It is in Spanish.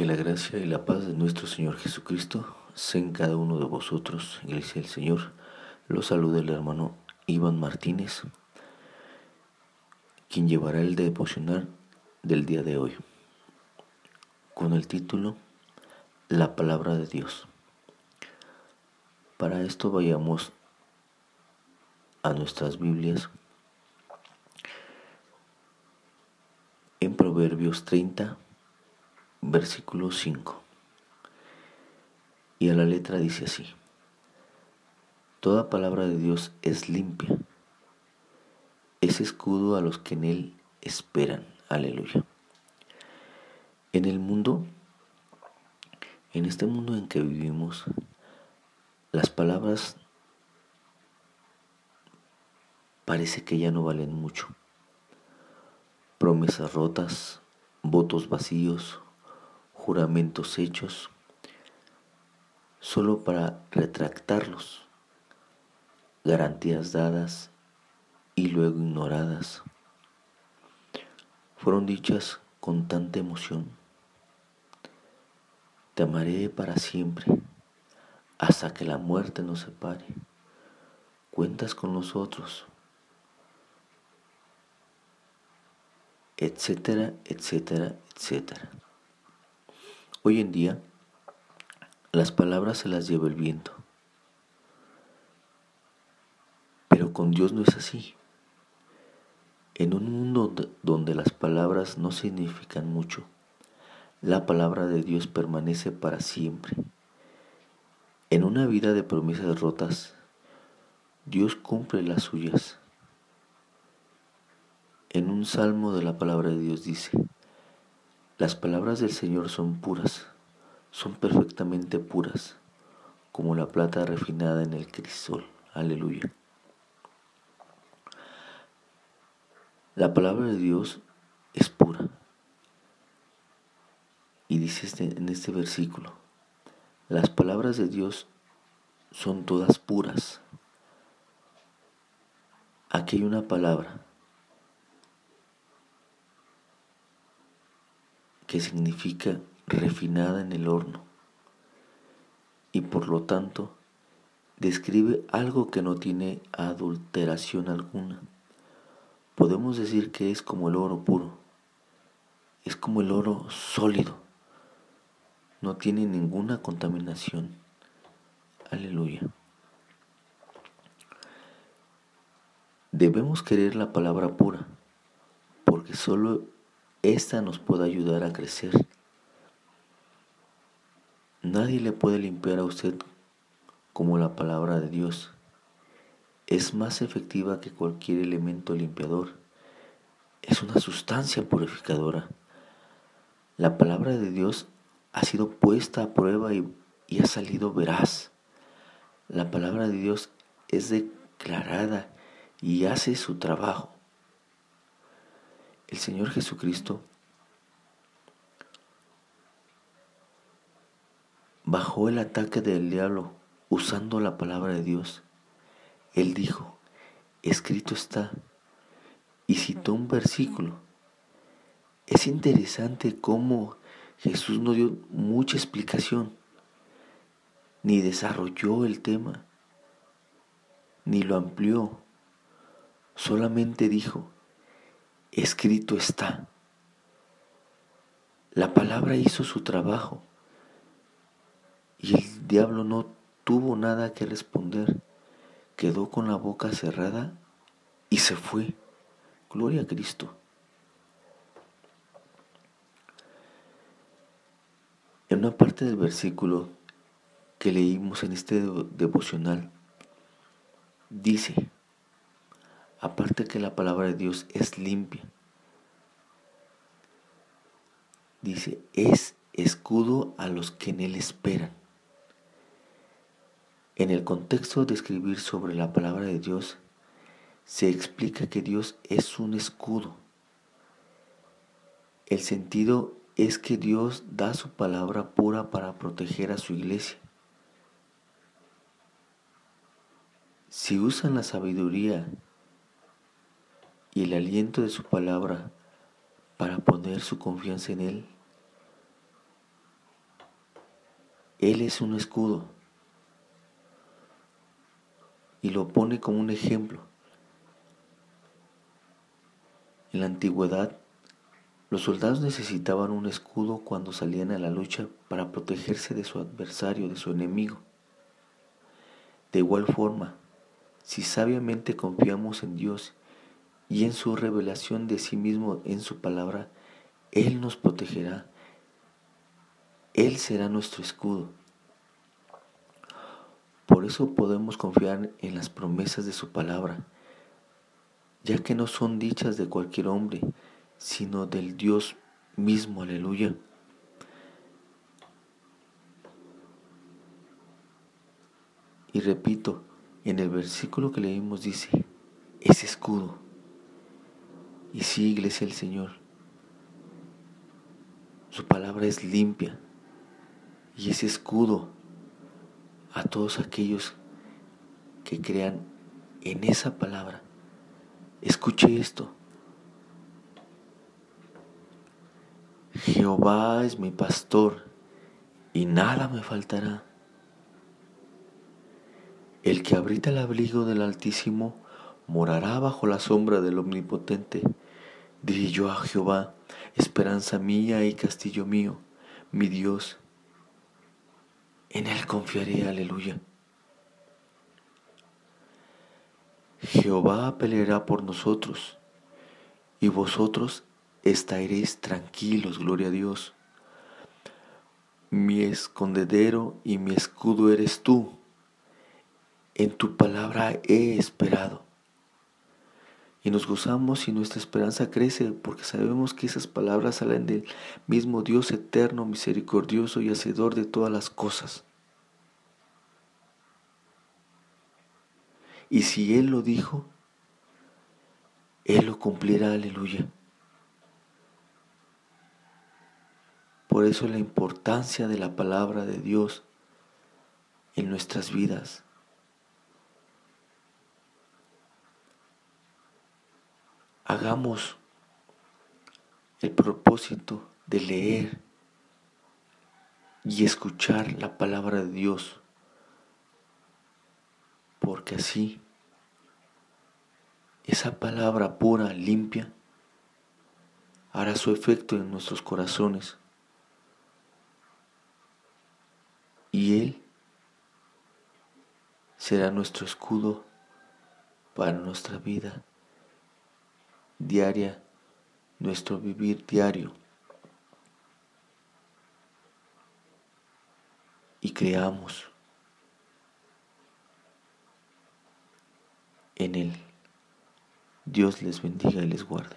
Que la gracia y la paz de nuestro Señor Jesucristo sean cada uno de vosotros, Iglesia del Señor. Los saluda el hermano Iván Martínez, quien llevará el devocional del día de hoy, con el título La palabra de Dios. Para esto vayamos a nuestras Biblias en Proverbios 30, versículo 5. Y a la letra dice así, Toda palabra de Dios es limpia, es escudo a los que en Él esperan. Aleluya. En el mundo, en este mundo en que vivimos, las palabras parece que ya no valen mucho. Promesas rotas, votos vacíos, juramentos hechos, solo para retractarlos, garantías dadas y luego ignoradas, fueron dichas con tanta emoción. Te amaré para siempre, hasta que la muerte nos separe. Cuentas con nosotros, etcétera, etcétera, etcétera. Hoy en día, las palabras se las lleva el viento. Pero con Dios no es así. En un mundo donde las palabras no significan mucho, la palabra de Dios permanece para siempre. En una vida de promesas rotas, Dios cumple las suyas. En un salmo de la palabra de Dios dice, las palabras del Señor son puras, son perfectamente puras, como la plata refinada en el crisol. Aleluya. La palabra de Dios es pura. Y dice este, en este versículo, las palabras de Dios son todas puras. Aquí hay una palabra que significa refinada en el horno y por lo tanto describe algo que no tiene adulteración alguna. Podemos decir que es como el oro puro, es como el oro sólido, no tiene ninguna contaminación. Aleluya. Debemos querer la palabra pura, porque solo esta nos puede ayudar a crecer. Nadie le puede limpiar a usted como la palabra de Dios. Es más efectiva que cualquier elemento limpiador. Es una sustancia purificadora. La palabra de Dios ha sido puesta a prueba y, y ha salido veraz. La palabra de Dios es declarada y hace su trabajo el Señor Jesucristo bajó el ataque del diablo usando la palabra de Dios. Él dijo, escrito está, y citó un versículo. Es interesante cómo Jesús no dio mucha explicación, ni desarrolló el tema, ni lo amplió, solamente dijo, escrito está. La palabra hizo su trabajo y el diablo no tuvo nada que responder. Quedó con la boca cerrada y se fue. Gloria a Cristo. En una parte del versículo que leímos en este devocional, dice, Aparte que la palabra de Dios es limpia. Dice, es escudo a los que en él esperan. En el contexto de escribir sobre la palabra de Dios, se explica que Dios es un escudo. El sentido es que Dios da su palabra pura para proteger a su iglesia. Si usan la sabiduría el aliento de su palabra para poner su confianza en Él, Él es un escudo y lo pone como un ejemplo. En la antigüedad, los soldados necesitaban un escudo cuando salían a la lucha para protegerse de su adversario, de su enemigo. De igual forma, si sabiamente confiamos en Dios y en su revelación de sí mismo en su palabra, Él nos protegerá. Él será nuestro escudo. Por eso podemos confiar en las promesas de su palabra, ya que no son dichas de cualquier hombre, sino del Dios mismo. Aleluya. Y repito, en el versículo que leímos dice, es escudo. Y sí, iglesia el Señor, su palabra es limpia y es escudo a todos aquellos que crean en esa palabra. Escuche esto. Jehová es mi pastor y nada me faltará. El que habita el abrigo del Altísimo morará bajo la sombra del Omnipotente. Diré yo a Jehová, esperanza mía y castillo mío, mi Dios. En él confiaré, aleluya. Jehová peleará por nosotros, y vosotros estaréis tranquilos, gloria a Dios. Mi escondedero y mi escudo eres tú en tu palabra he esperado. Y nos gozamos y nuestra esperanza crece porque sabemos que esas palabras salen del mismo Dios eterno, misericordioso y hacedor de todas las cosas. Y si Él lo dijo, Él lo cumplirá, aleluya. Por eso la importancia de la palabra de Dios en nuestras vidas. Hagamos el propósito de leer y escuchar la palabra de Dios, porque así esa palabra pura, limpia, hará su efecto en nuestros corazones. Y Él será nuestro escudo para nuestra vida diaria, nuestro vivir diario. Y creamos en Él. Dios les bendiga y les guarde.